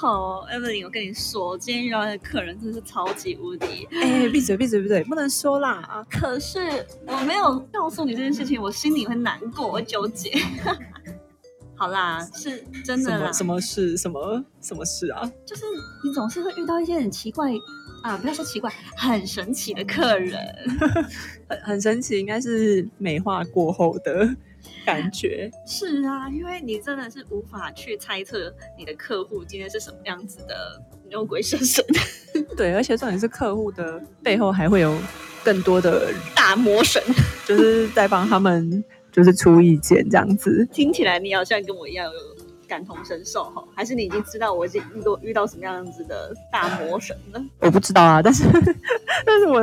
好，Evelyn，我跟你说，我今天遇到的客人真是超级无敌。哎，闭嘴闭嘴闭嘴，不能说啦！可是我没有告诉你这件事情，我心里会难过，会纠结。好啦，是真的啦什么，什么事？什么什么事啊？就是你总是会遇到一些很奇怪啊，不要说奇怪，很神奇的客人。很很神奇，应该是美化过后的 感觉。是啊，因为你真的是无法去猜测你的客户今天是什么样子的牛鬼蛇神、对，而且重点是客户的背后还会有更多的，大魔神。就是在帮他们就是出意见这样子。听起来你好像跟我一样有感同身受哈，还是你已经知道我已经遇到遇到什么样子的大魔神了？我不知道啊，但是但是我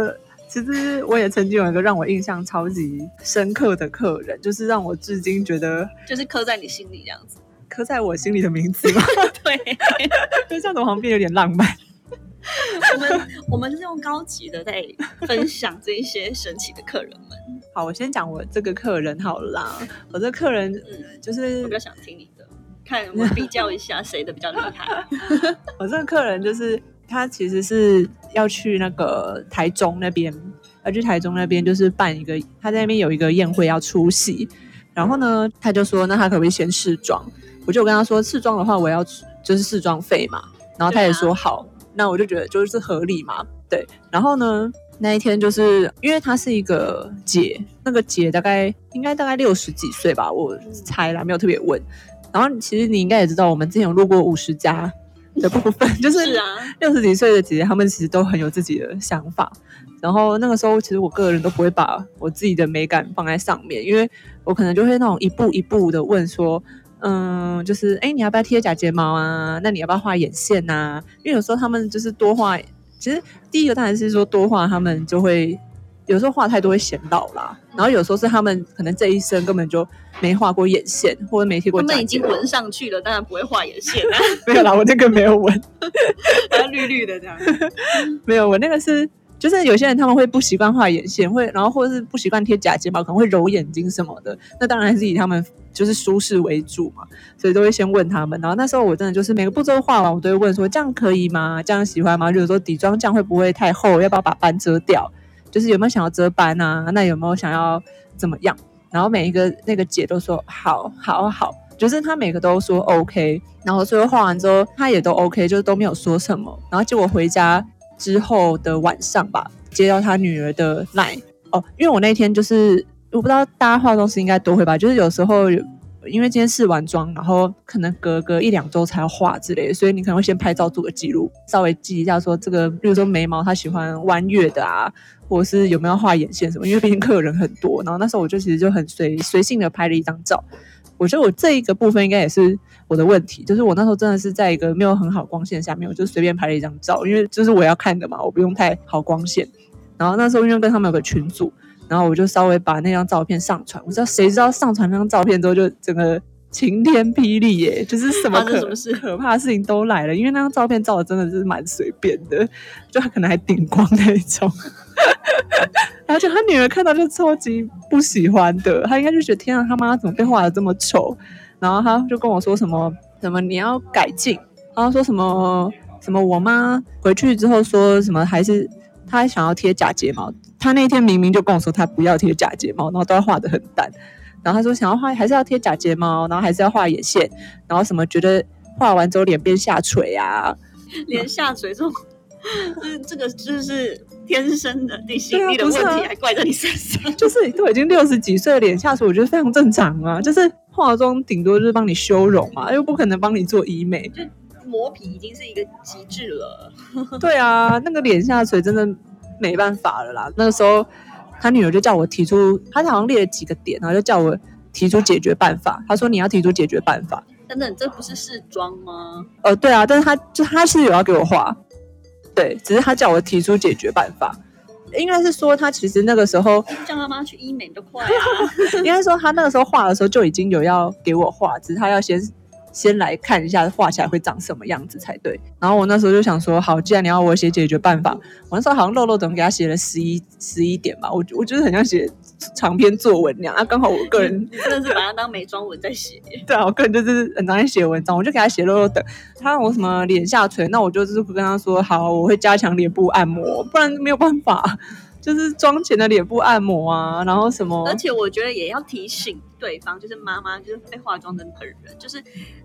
其实我也曾经有一个让我印象超级深刻的客人，就是让我至今觉得就是刻在你心里这样子。刻在我心里的名字嘛，对，就这样子好像变有点浪漫。我们我们就是用高级的在分享这一些神奇的客人们。好，我先讲我这个客人好了啦。我这个客人嗯，就是我比较想听你的，看我们比较一下谁的比较厉害。我这个客人就是他其实是要去那个台中那边，要去台中那边就是办一个，他在那边有一个宴会要出席，然后呢他就说那他可不可以先试妆？我就跟他说试妆的话我要就是试妆费嘛，然后他也说好，那我就觉得就是合理嘛，对，然后呢。那一天就是因为她是一个姐，那个姐大概应该大概六十几岁吧，我猜啦，没有特别问。然后其实你应该也知道，我们之前有录过五十家的部分，就是六十几岁的姐姐，她们其实都很有自己的想法。然后那个时候，其实我个人都不会把我自己的美感放在上面，因为我可能就会那种一步一步的问说，嗯，就是哎，你要不要贴假睫毛啊？那你要不要画眼线呐、因为有时候他们就是多画，其实第一个当然是说多画，他们就会有时候画太多会显老啦。然后有时候是他们可能这一生根本就没画过眼线，或者没贴过他。们已经纹上去了，当然不会画眼线啊，没有啦，我那个没有纹。绿绿的这样。没有，我那个是，就是有些人他们会不习惯画眼线，会然后或者是不习惯贴假睫毛，可能会揉眼睛什么的。那当然是以他们就是舒适为主嘛，所以都会先问他们。然后那时候我真的就是每个步骤画完，我都会问说这样可以吗？这样喜欢吗？就是说底妆这样会不会太厚？要不要把斑遮掉？就是有没有想要遮斑啊？那有没有想要怎么样？然后每一个那个姐都说好好好，就是她每个都说 OK，然后最后画完之后，她也都 OK，就是都没有说什么。然后结果回家之后的晚上吧，接到她女儿的奶哦，因为我那天就是我不知道大家化妆师应该都会吧，就是有时候因为今天试完妆，然后可能隔个一两周才要画之类的，所以你可能会先拍照做个记录，稍微记一下说这个，比如说眉毛他喜欢弯月的啊，或者是有没有画眼线什么，因为毕竟客人很多。然后那时候我就其实就很随随性的拍了一张照。我觉得我这一个部分应该也是我的问题，就是我那时候真的是在一个没有很好光线下面，我就随便拍了一张照，因为就是我要看的嘛，我不用太好光线。然后那时候因为跟他们有个群组，然后我就稍微把那张照片上传。我知道谁知道上传那张照片之后，就整个晴天霹雳耶，就是什么可什么事可怕的事情都来了。因为那张照片照的真的是蛮随便的，就他可能还顶光那一种。而且他女儿看到就超级不喜欢的，他应该就觉得天啊，他妈怎么被画的这么丑？然后他就跟我说什么什么你要改进，然后说什么什么我妈回去之后说什么还是她想要贴假睫毛，她那天明明就跟我说他不要贴假睫毛，然后都要画的很淡，然后他说想要画还是要贴假睫毛，然后还是要画眼线，然后什么觉得画完之后脸变下垂啊，脸下垂这种，这这个就是天生的地心力的问题，还怪在你身上。就是都已经六十几岁的脸下垂，我觉得非常正常啊。就是化妆顶多就是帮你修容嘛，又不可能帮你做医美。磨皮已经是一个极致了。对啊，那个脸下垂真的没办法了啦。那个时候他女儿就叫我提出，他好像列了几个点，然后就叫我提出解决办法。他说你要提出解决办法。等等，这不是试妆吗？呃，对啊，但是他就他是有要给我画，对，只是他叫我提出解决办法。应该是说他其实那个时候，叫妈妈去医美都快啊。应该说他那个时候画的时候就已经有要给我画，只是他要先先来看一下画起来会长什么样子才对。然后我那时候就想说，好，既然你要我写解决办法，我那时候好像漏漏等给他写了十一十一点吧，我我就是很像写长篇作文那样啊，刚好我个人 真的是把它当美妆文在写。对啊，我个人就是很常在写文章，我就给他写漏漏等，他让我什么脸下垂，那我就就是跟他说，好，我会加强脸部按摩，不然没有办法。就是妆前的脸部按摩啊，然后什么，而且我觉得也要提醒对方，就是妈妈，就是会化妆的那个人，就是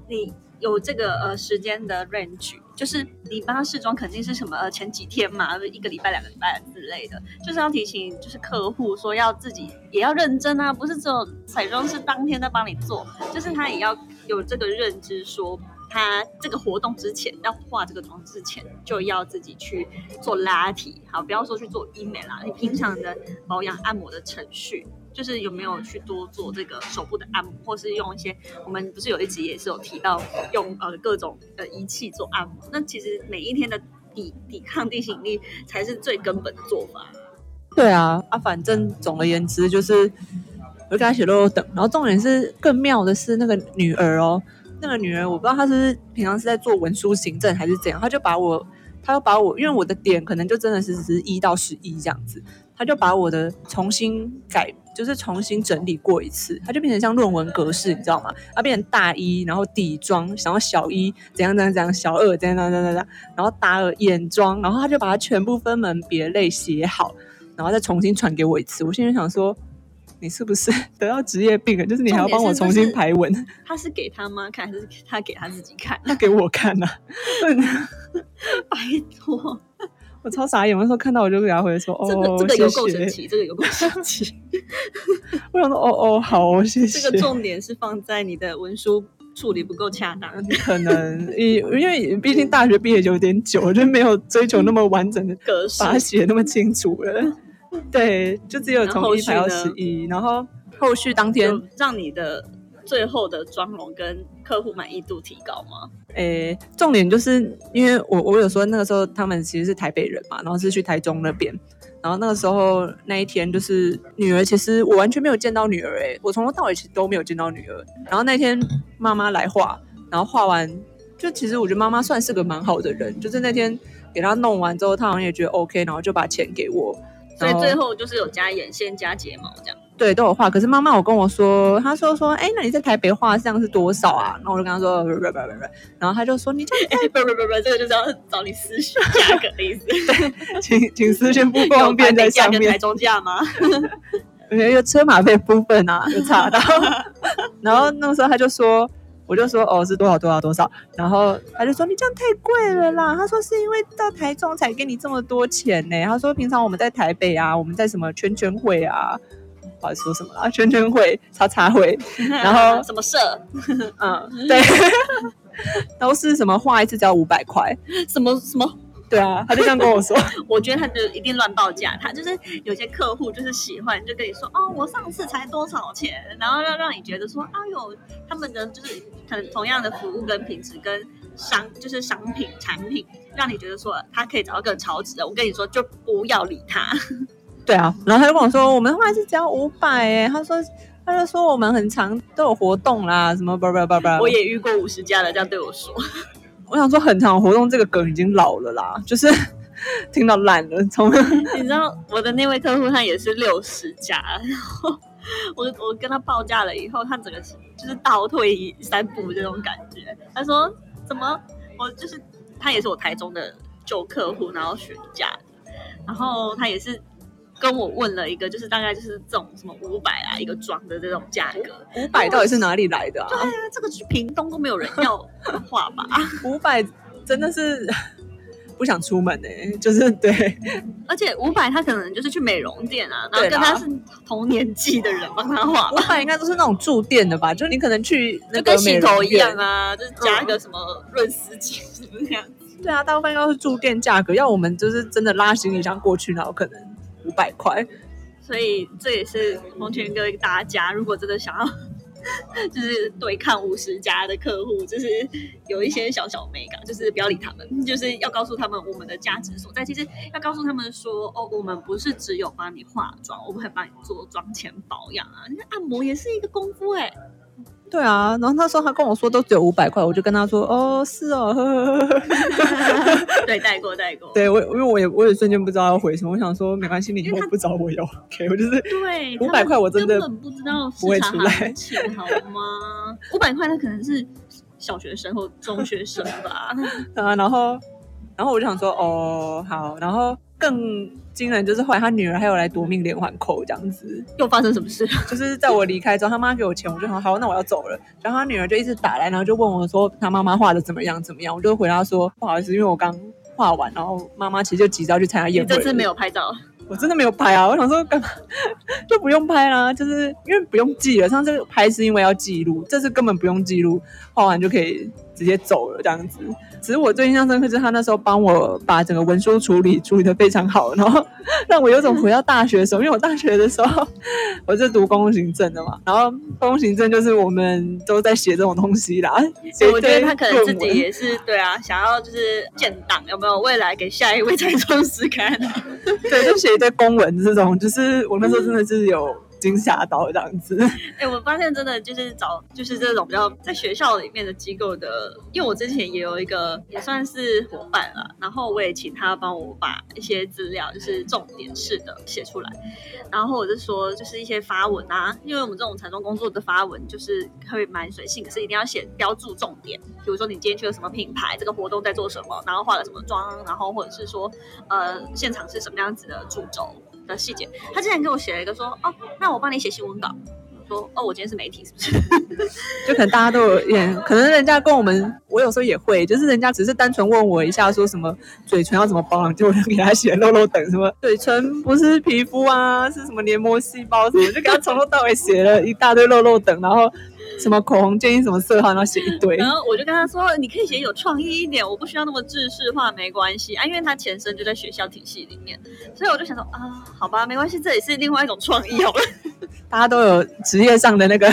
你有这个呃时间的 range，就是你帮他试妆肯定是什么呃前几天嘛，一个礼拜、两个礼拜之类的，就是要提醒就是客户说要自己也要认真啊，不是只有彩妆师当天在帮你做，就是他也要有这个认知说。他这个活动之前要化这个妆之前，就要自己去做拉提，好，不要说去做医美啦。你平常的保养按摩的程序，就是有没有去多做这个手部的按摩，或是用一些我们不是有一集也是有提到用呃各种的仪器做按摩。那其实每一天的抵抵抗地心引力才是最根本的做法。对啊，啊，反正总而言之就是，我给他写漏漏等，然后重点是更妙的是那个女儿哦。那个女人，我不知道她是平常是在做文书行政还是怎样，她就把我，她就把我，因为我的点可能就真的是只是一到十一这样子，她就把我的重新改，就是重新整理过一次，它就变成像论文格式，你知道吗？它变成大一，然后底妆，然后小一怎样怎样怎样，小二怎样怎样怎样，然后大二眼妆，然后她就把它全部分门别类写好，然后再重新传给我一次。我现在想说。你是不是 得到职业病了？就是你还要帮我重新排文？他是给他妈看，还是他给他自己看？他给我看呐！拜托，我超傻眼。我那时候看到我就给他回说：“哦，这个有够神奇，这个有够神奇。”我想说：“哦哦，好，谢谢。”这个重点是放在你的文书处理不够恰当，可能因因为毕竟大学毕业有点久，就没有追求那么完整的格式，把它写那么清楚了。对，就只有从一排到十一，然后后续当天让你的最后的妆容跟客户满意度提高吗？诶，重点就是因为我我有说那个时候他们其实是台北人嘛，然后是去台中那边，然后那个时候那一天就是女儿，其实我完全没有见到女儿，诶，我从头到尾其实都没有见到女儿。然后那天妈妈来画，然后画完就其实我觉得妈妈算是个蛮好的人，就是那天给她弄完之后，她好像也觉得 OK，然后就把钱给我。所以最后就是有加眼线、加睫毛这样。对，都有画。可是妈妈有跟我说，她说说，哎，那你在台北画像是多少啊？然后我就跟她说，不不不不不。然后她就说，你这样，不不不不，这个就是要找你私讯 价格的意思。对，请请私讯 不方便在下面。台中价吗？有车马费部分啊，有差到。然后那个时候他就说。我就说哦是多少多少多少，然后他就说你这样太贵了啦。他说是因为到台中才给你这么多钱呢。他说平常我们在台北啊，我们在什么圈圈会啊，不好意思说什么啦，圈圈会、叉叉会，然后什么社，嗯，对，都是什么画一次只要五百块，什么什么。对啊，他就这样跟我说。我觉得他就一定乱报价，他就是有些客户就是喜欢，就跟你说哦，我上次才多少钱，然后要让你觉得说，哎呦，他们的就是可能同样的服务跟品质跟商就是商品产品，让你觉得说他可以找到更超值的。我跟你说，就不要理他。对啊，然后他就跟我说，我们的话是只要五百哎，他说他就说我们很常都有活动啦，什么叭叭叭叭。我也遇过五十家的这样对我说。我想说，很长活动这个梗已经老了啦，就是 听到烂了。从 你知道我的那位客户，他也是六十加，然后我我跟他报价了以后，他整个就是倒退三步这种感觉。他说：“怎么？我就是他也是我台中的旧客户，然后询价，然后他也是。”跟我问了一个，就是大概就是这种什么五百啊一个装的这种价格，五百到底是哪里来的啊？对啊，这个去屏东都没有人要画吧？五百真的是 不想出门呢，就是对，而且五百他可能就是去美容店啊，然后跟他是同年纪的人帮他画，五百应该都是那种住店的吧？就你可能去就跟洗头一样啊，就是加一个什么润丝巾什么样子。对啊，大部分应该是住店价格，要我们就是真的拉行李箱过去，然后可能。五百块，所以这也是蒙泉哥大家，如果真的想要 就是对抗五十家的客户，就是有一些小小美感，就是不要理他们，就是要告诉他们我们的价值所在。其实要告诉他们说，哦，我们不是只有帮你化妆，我们还帮你做妆前保养啊。你看按摩也是一个功夫哎、对啊，然后他说他跟我说都只有五百块，我就跟他说哦是哦，呵呵呵呵对，带过带过。对我因为我也我也瞬间不知道要回什么，我想说没关系，你以后不找我要 OK，我就是对，五百块我真的根本不知道不会出来行情好吗？五百块那可能是小学生或中学生吧。啊，然后然后我就想说哦好，然后更惊人就是后来他女儿还有来夺命连环扣这样子，又发生什么事？就是在我离开之后，他妈给我钱，我就想好，那我要走了。然后他女儿就一直打来，然后就问我说他妈妈画的怎么样怎么样，我就回答说不好意思，因为我刚画完，然后妈妈其实就急着要去参加宴会了。这次没有拍照，我真的没有拍啊！我想说干嘛 就不用拍啦，就是因为 不用记了。上次拍是因为要记录，这次根本不用记录，画完就可以直接走了这样子。只是我最印象深刻是他那时候帮我把整个文书处理处理的非常好，然后让我有种回到大学的时候，因为我大学的时候我是读公共行政的嘛，然后公共行政就是我们都在写这种东西啦。所以我觉得他可能自己也是对啊，想要就是建档，有没有未来给下一位才创师看？对，就写一堆公文这种，就是我那时候真的是有惊吓到这样子。哎、我发现真的就是找就是这种比较在学校里面的机构的，因为我之前也有一个也算是伙伴了，然后我也请他帮我把一些资料就是重点式的写出来，然后我就说就是一些发文啊，因为我们这种彩妆工作的发文就是会蛮随性，可是一定要写标注重点，比如说你今天去了什么品牌，这个活动在做什么，然后化了什么妆，然后或者是说呃现场是什么样子的主轴的细节。他之前给我写了一个说哦，那我帮你写新闻稿。说哦，我今天是媒体，是不是？就可能大家都有点，可能人家跟我们，我有时候也会，就是人家只是单纯问我一下，说什么嘴唇要怎么保养，就我就给他写漏漏等什么嘴唇不是皮肤啊，是什么黏膜细胞什么，就给他从头到尾写了一大堆漏漏等，然后什么口红建议什么色号，然后写一堆然。后我就跟他说，你可以写有创意一点，我不需要那么制式化，没关系啊，因为他前身就在学校体系里面，所以我就想说啊，好吧，没关系，这也是另外一种创意好了。大家都有职业上的那个，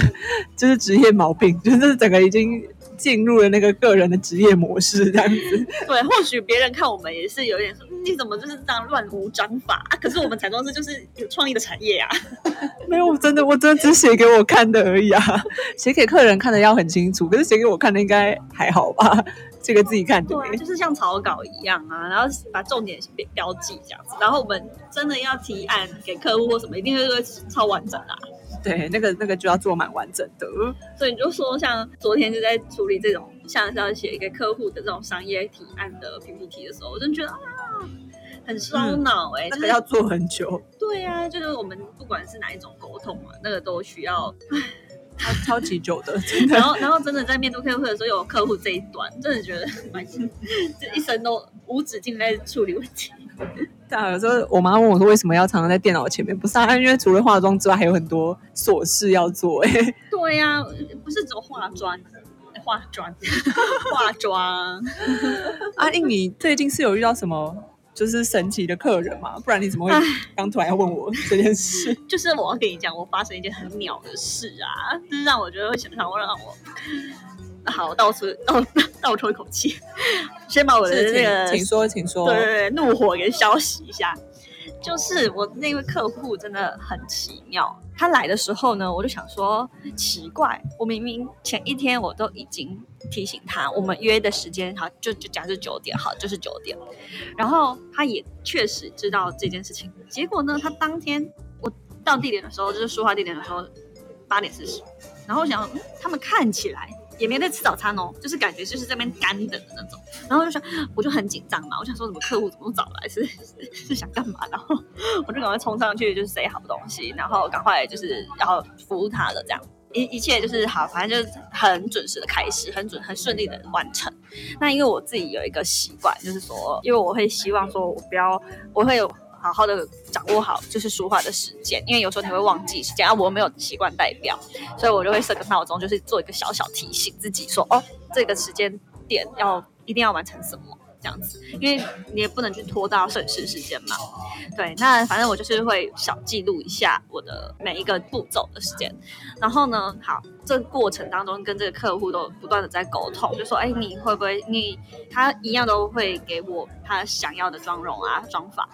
就是职业毛病，就是整个已经进入了那个个人的职业模式这样子。对，或许别人看我们也是有点你怎么就是这样乱无章法啊？可是我们彩妆师就是有创意的产业啊。没有，我真的，我真的只写给我看的而已啊。写给客人看的要很清楚，可是写给我看的应该还好吧？这个自己看的对啊，就是像草稿一样啊，然后把重点标标记这样子，然后我们真的要提案给客户或什么，一定会超完整啊。对，那个那个就要做蛮完整的。所以你就说，像昨天就在处理这种像是要写给客户的这种商业提案的 PPT 的时候，我真的觉得啊，很烧脑哎、就是那个要做很久，对啊，就是我们不管是哪一种沟通嘛，那个都需要。超超级久的，真的然。后，然后真的在面对客户的时候，有客户这一端，真的觉得蛮，这一生都无止境在处理问题。对啊，有时候我妈问我说为什么要常常在电脑前面，不是啊，因为除了化妆之外，还有很多琐事要做、哎，对呀、不是只有化妆，化妆，化妆。阿印，你最近是有遇到什么就是神奇的客人嘛？不然你怎么会刚突然要问我 这件事？就是我要跟你讲，我发生一件很鸟的事啊，就是让我觉得会想想，我让我。好，倒出倒倒抽一口气，先把我的是那个请请说，请说。对对对，怒火给消息一下。就是我那位客户真的很奇妙，他来的时候呢，我就想说奇怪，我明明前一天我都已经提醒他，我们约的时间好就就假设九点，好就是九点，然后他也确实知道这件事情，结果呢，他当天我到地点的时候，就是说话地点的时候八点四十，然后我想、他们看起来。也没在吃早餐哦，就是感觉就是这边干等的那种，然后就想我就很紧张嘛，我想说怎么客户怎么那么早来，是是 是想干嘛？然后 我就赶快冲上去，就是塞好东西，然后赶快就是然后服务他的这样，一一切就是好，反正就是很准时的开始，很准很顺利的完成。那因为我自己有一个习惯，就是说，因为我会希望说我不要，我会有。好好的掌握好就是说话的时间，因为有时候你会忘记时间啊，我没有习惯代表，所以我就会设个闹钟，就是做一个小小提醒自己说，哦，这个时间点要一定要完成什么。这样子，因为你也不能去拖到摄影师时间嘛。对，那反正我就是会小记录一下我的每一个步骤的时间。然后呢，好，这个过程当中跟这个客户都不断的在沟通，就说，哎，你会不会你他一样都会给我他想要的妆容啊妆法。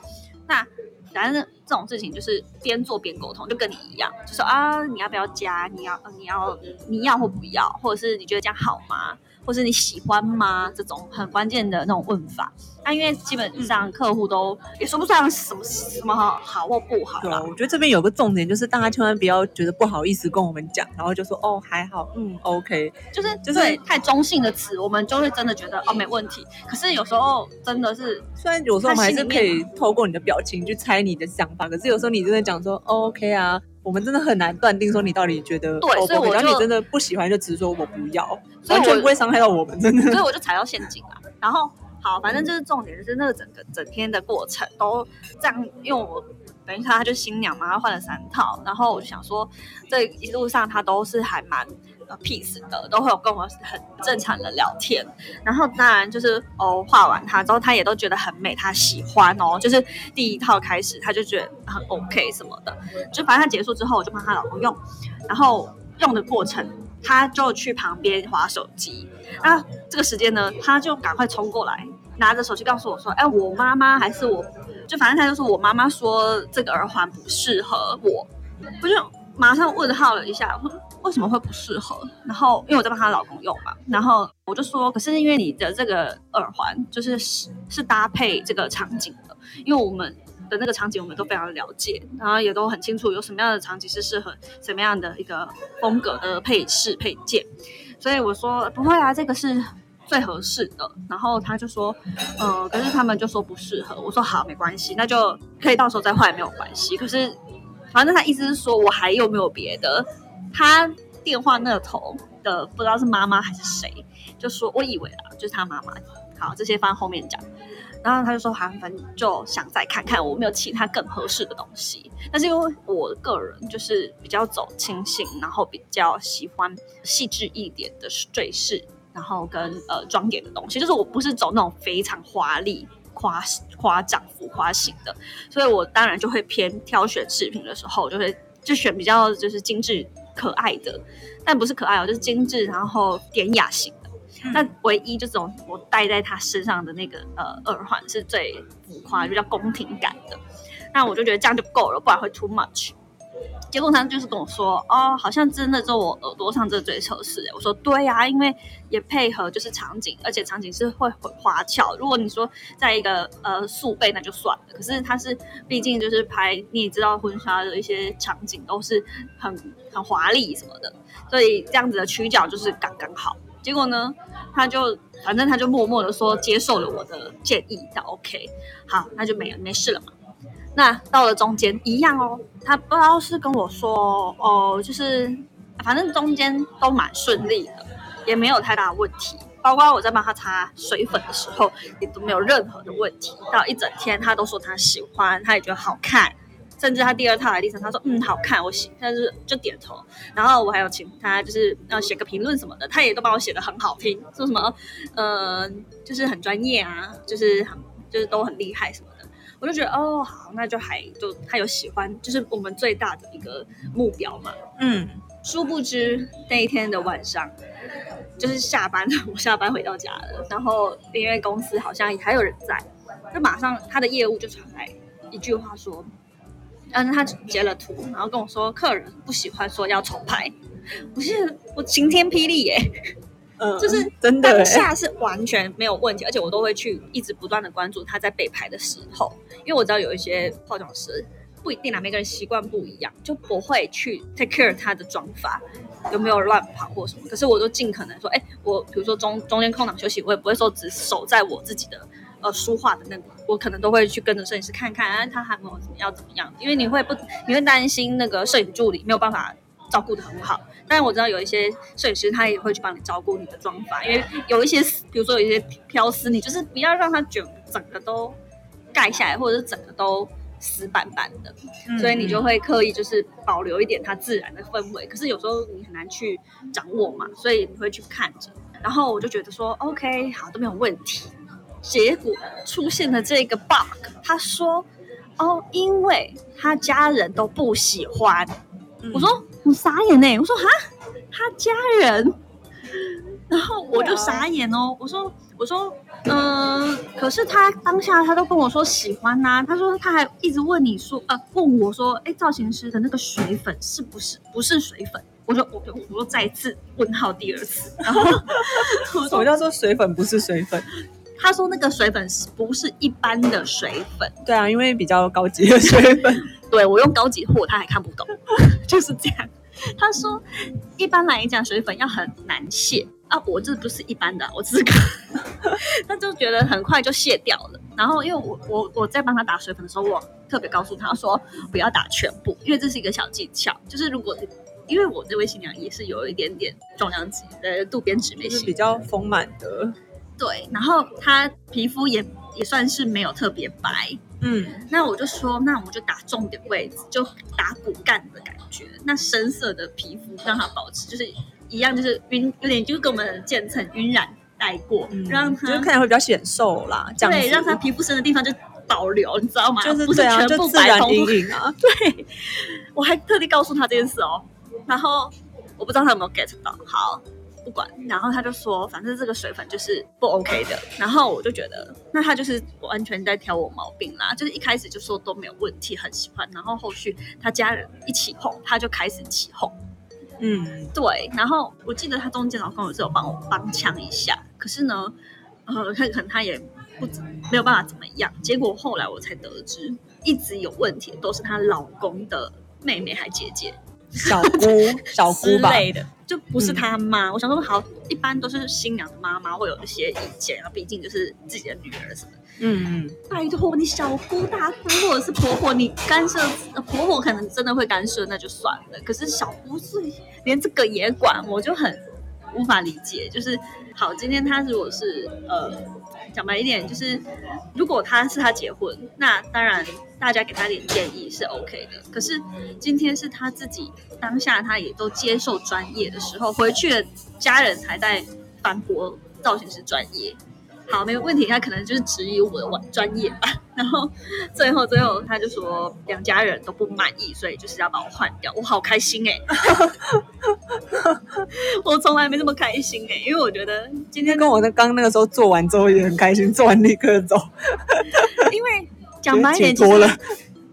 那反正这种事情就是边做边沟通，就跟你一样，就说啊，你要不要加？你要你要你要或不要，或者是你觉得这样好吗？或是你喜欢吗？这种很关键的那种问法。那因为基本上客户都也说不上什么什么好好或不好啦。我觉得这边有个重点，就是大家千万不要觉得不好意思跟我们讲，然后就说哦还好，嗯 OK，就是就是太中性的词，我们就会真的觉得哦没问题。可是有时候真的是，虽然有时候我们还是可以透过你的表情去猜你的想法，可是有时候你真的讲说 OK 啊。我们真的很难断定说你到底觉得对，所以我就你真的不喜欢就直说我不要，完全不会伤害到我们，真的。所以我就踩到陷阱了。然后好，反正就是重点就是那个整个整天的过程都这样，因为我等于他他就新娘嘛，他换了三套，然后我就想说这一路上他都是还蛮。呃，peace 的都会有跟我很正常的聊天，然后当然就是哦，画完它之后，他也都觉得很美，他喜欢哦，就是第一套开始他就觉得很 OK 什么的，就反正他结束之后，我就帮她老公用，然后用的过程，他就去旁边划手机，那这个时间呢，他就赶快冲过来，拿着手机告诉我说，哎，我妈妈还是我，就反正他就说我妈妈说这个耳环不适合我，我就马上问号了一下。为什么会不适合？然后因为我在帮她老公用嘛，然后我就说，可是因为你的这个耳环就是是是搭配这个场景的，因为我们的那个场景我们都非常了解，然后也都很清楚有什么样的场景是适合什么样的一个风格的配饰配件，所以我说不会啊，这个是最合适的。然后他就说，呃，可是他们就说不适合。我说好，没关系，那就可以到时候再换没有关系。可是反正他意思是说我还有没有别的？他电话那头的不知道是妈妈还是谁，就说我以为啊，就是他妈妈。好，这些放后面讲。然后他就说，韩反正就想再看看我没有其他更合适的东西。但是因为我个人就是比较走清新，然后比较喜欢细致一点的坠饰，然后跟呃装点的东西，就是我不是走那种非常华丽、夸夸张、浮夸型的，所以我当然就会偏挑选饰品的时候，就会就选比较就是精致。可爱的，但不是可爱哦，就是精致，然后典雅型的。那唯一就这种我戴在他身上的那个呃耳环是最浮夸，就叫宫廷感的。那我就觉得这样就够了，不然会 too much。结果他就是跟我说，哦，好像真的就我耳朵上这最合适。我说对呀，因为也配合就是场景，而且场景是会很花俏。如果你说在一个呃素背那就算了，可是它是毕竟就是拍，你也知道婚纱的一些场景都是很很华丽什么的，所以这样子的曲角就是刚刚好。结果呢，他就反正他就默默的说接受了我的建议，那 OK，好，那就没没事了嘛。那到了中间一样哦，他不知道是跟我说哦，就是反正中间都蛮顺利的，也没有太大问题。包括我在帮他擦水粉的时候，也都没有任何的问题。到一整天，他都说他喜欢，他也觉得好看。甚至他第二套来第三，他说嗯好看，我喜，但是就点头。然后我还有请他就是要写个评论什么的，他也都帮我写的很好听，说什么呃就是很专业啊，就是很就是都很厉害什么。我就觉得哦好，那就还就他有喜欢，就是我们最大的一个目标嘛。嗯，殊不知那一天的晚上，就是下班，我下班回到家了，然后因为公司好像还有人在，就马上他的业务就传来一句话说，嗯，他截了图，然后跟我说客人不喜欢说要重拍，我是我晴天霹雳耶。嗯，就是真的当下是完全没有问题，而且我都会去一直不断的关注他在备牌的时候，因为我知道有一些化妆师不一定啊，每个人习惯不一样，就不会去 take care 他的妆发有没有乱跑或什么。可是我都尽可能说，哎，我比如说中中间空档休息，我也不会说只守在我自己的呃书画的那个，我可能都会去跟着摄影师看看，啊，他还没有怎么要怎么样，因为你会不你会担心那个摄影助理没有办法。照顾的很好，但我知道有一些摄影师他也会去帮你照顾你的妆发，因为有一些，比如说有一些飘丝，你就是不要让它卷，整个都盖下来，或者是整个都死板板的，所以你就会刻意就是保留一点它自然的氛围。可是有时候你很难去掌握嘛，所以你会去看着。然后我就觉得说，OK，好，都没有问题。结果出现了这个 bug，他说哦，因为他家人都不喜欢。我说我傻眼呢，我说哈，他家人，然后我就傻眼哦，我说我说嗯，可是他当下他都跟我说喜欢呐，他说他还一直问你说呃，问我说，哎，造型师的那个水粉是不是不是水粉？我说我我说再次问号第二次，然后 什么叫做水粉不是水粉？他说那个水粉是不是一般的水粉？对啊，因为比较高级的水粉。对我用高级货，他还看不懂，就是这样。他说一般来讲水粉要很难卸啊，我这不是一般的，我这个 他就觉得很快就卸掉了。然后因为我我我在帮他打水粉的时候，我特别告诉他说不要打全部，因为这是一个小技巧，就是如果因为我这位新娘也是有一点点重量级的渡边直美，是比较丰满的。对，然后她皮肤也也算是没有特别白，嗯，那我就说，那我们就打重点位置，就打骨干的感觉，那深色的皮肤让它保持就是一样，就是晕，有点就是跟我们渐层晕染带过，嗯让它就看起来会比较显瘦啦，这样对，让它皮肤深的地方就保留，你知道吗？就是不是全部白通阴影啊。对，我还特地告诉他这件事哦，然后我不知道他有没有 get 到，好。不管，然后他就说，反正这个水粉就是不 OK 的。然后我就觉得，那他就是完全在挑我毛病啦。就是一开始就说都没有问题，很喜欢。然后后续他家人一起哄，他就开始起哄。嗯，对。然后我记得他中间老公有是有帮我帮腔一下，可是呢，呃，他可能他也不没有办法怎么样。结果后来我才得知，一直有问题都是她老公的妹妹还姐姐。小姑、小姑吧，类的，就不是他妈。我想说，好，一般都是新娘的妈妈会有一些意见啊，毕竟就是自己的女儿什么。嗯嗯，拜托你小姑、大姑或者是婆婆，你干涉婆婆可能真的会干涉，那就算了。可是小姑是连这个也管，我就很无法理解。就是好，今天他如果是呃。讲白一点，就是如果他是他结婚，那当然大家给他点建议是 OK 的。可是今天是他自己当下他也都接受专业的时候，回去的家人还在反驳造型师专业。好，没有问题。他可能就是质疑我的专业吧。然后最后最后他就说两家人都不满意，所以就是要把我换掉。我好开心哎！我从来没这么开心哎，因为我觉得今天跟我那刚那个时候做完之后也很开心，做完立刻走。因为讲白一点，多了。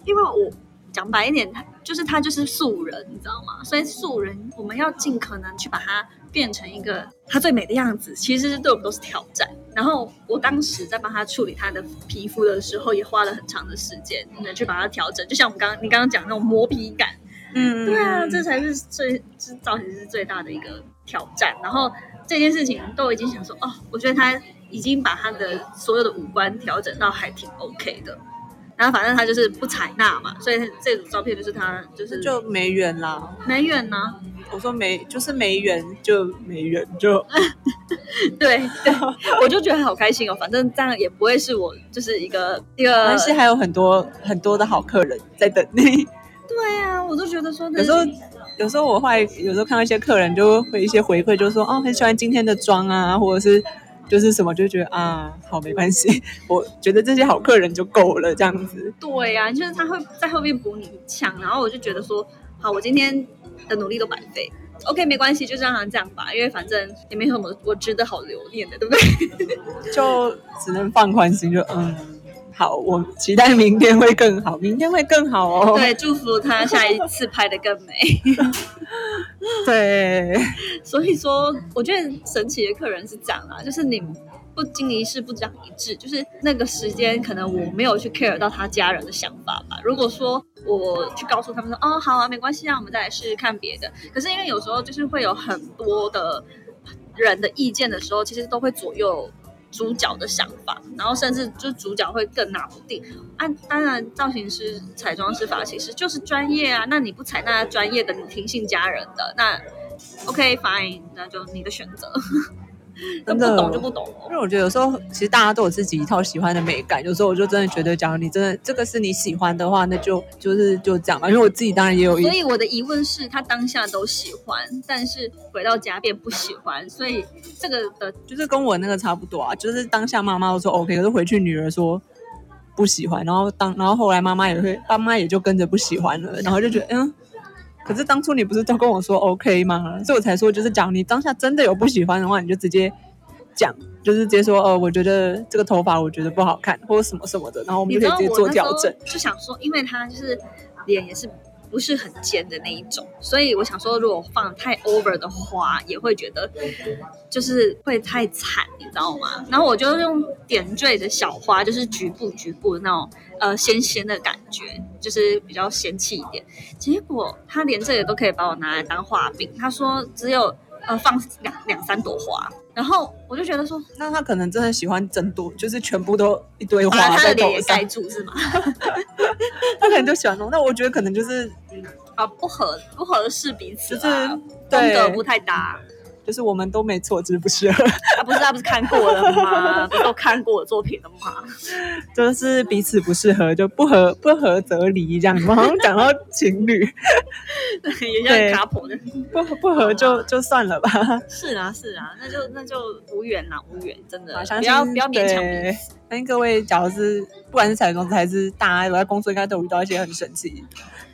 因为我讲白一点，他就是他就是素人，你知道吗？所以素人我们要尽可能去把他。变成一个他最美的样子，其实对我们都是挑战。然后我当时在帮他处理他的皮肤的时候，也花了很长的时间，能去把它调整。就像我们刚刚你刚刚讲那种磨皮感，嗯，对啊，这才是最是造型师最大的一个挑战。然后这件事情都已经想说，哦，我觉得他已经把他的所有的五官调整到还挺 OK 的。然后反正他就是不采纳嘛，所以这组照片就是他就是就没缘啦，没缘呢。我说没，就是没缘就没缘就，对对，我就觉得好开心哦。反正这样也不会是我就是一个一个，但是还有很多很多的好客人在等你。对啊，我都觉得说，有时候有时候我会有时候看到一些客人就会一些回馈，就说哦很喜欢今天的妆啊，或者是就是什么，就觉得啊好没关系，我觉得这些好客人就够了这样子。对呀，就是他会在后面补你一枪，然后我就觉得说好，我今天。的努力都白费，OK，没关系，就让他这样吧，因为反正也没什么我值得好留念的，对不对？就只能放宽心，就嗯，好，我期待明天会更好，明天会更好哦。对，祝福他下一次拍的更美。对，所以说，我觉得神奇的客人是这样啊，就是你。不经一事不长一智，就是那个时间，可能我没有去 care 到他家人的想法吧。如果说我去告诉他们说，哦，好啊，没关系啊，我们再来试试看别的。可是因为有时候就是会有很多的人的意见的时候，其实都会左右主角的想法，然后甚至就主角会更拿不定。啊，当然，造型师、彩妆师、发型师就是专业啊。那你不采纳专业的，你听信家人的，那 OK fine，那就你的选择。不懂就不懂。因为我觉得有时候其实大家都有自己一套喜欢的美感，有时候我就真的觉得，假如你真的这个是你喜欢的话，那就就是就这样嘛。因为我自己当然也有，所以我的疑问是他当下都喜欢，但是回到家变不喜欢，所以这个的就是跟我那个差不多啊，就是当下妈妈都说 OK，可是回去女儿说不喜欢，然后当然后后来妈妈也会，爸妈也就跟着不喜欢了，然后就觉得嗯。可是当初你不是都跟我说 OK 吗？所以我才说，就是讲你当下真的有不喜欢的话，你就直接讲，就是直接说，呃，我觉得这个头发我觉得不好看，或者什么什么的，然后我们就可以直接做调整。就想说，因为他就是脸也是。不是很尖的那一种，所以我想说，如果放太 over 的话，也会觉得就是会太惨，你知道吗？然后我就用点缀的小花，就是局部局部那种呃仙仙的感觉，就是比较仙气一点。结果他连这个都可以把我拿来当画饼，他说只有呃放两两三朵花，然后我就觉得说，那他可能真的喜欢整朵，就是全部都一堆花在头上盖住是吗？他可能就喜欢弄，那我觉得可能就是啊不合不合适彼此，就是风格不太搭。就是我们都没错，只是不适合。啊不是他不是看过了吗？不都看过作品了吗？就是彼此不适合，就不合不合则离这样。好像讲到情侣，也像卡普的，不不合就就算了吧。是啊是啊，那就那就无缘啦无缘，真的不要不要勉强彼此。相信各位，假如是不管是彩妆还是大家有在工作，应该都有遇到一些很神奇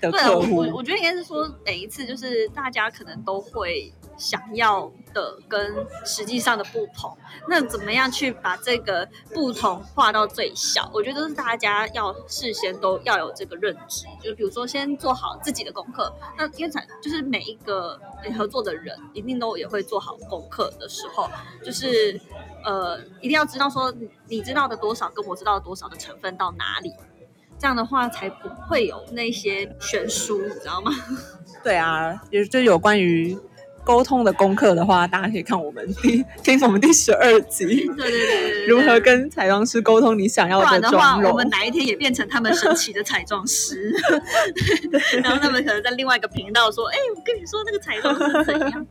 的客户。我我觉得应该是说，每一次就是大家可能都会。想要跟实际上的不同，那怎么样去把这个不同化到最小？我觉得是大家要事先都要有这个认知，就比如说先做好自己的功课。那因为才就是每一个合作的人一定都也会做好功课的时候，就是呃一定要知道说你知道的多少跟我知道的多少的成分到哪里，这样的话才不会有那些悬殊，你知道吗？对啊，也就有关于。沟通的功课的话，大家可以看我们第听我们第十二集。对对对，如何跟彩妆师沟通你想要的妆容？我们哪一天也变成他们神奇的彩妆师，然后他们可能在另外一个频道说：“哎，我跟你说那个彩妆是怎样。”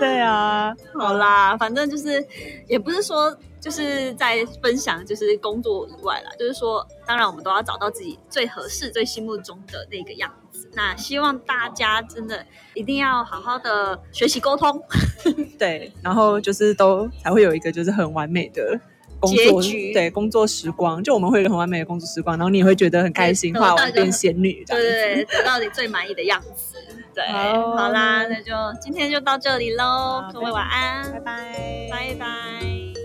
对啊，好啦，反正就是也不是说。就是在分享，就是工作以外啦，就是说，当然我们都要找到自己最合适、最心目中的那个样子。那希望大家真的一定要好好的学习沟通，对，然后就是都才会有一个就是很完美的工作，对，工作时光，就我们会有很完美的工作时光，然后你也会觉得很开心，化完变仙女，对对对，得到你最满意的样子。对，好啦，那就今天就到这里喽，各位晚安，拜拜，拜拜。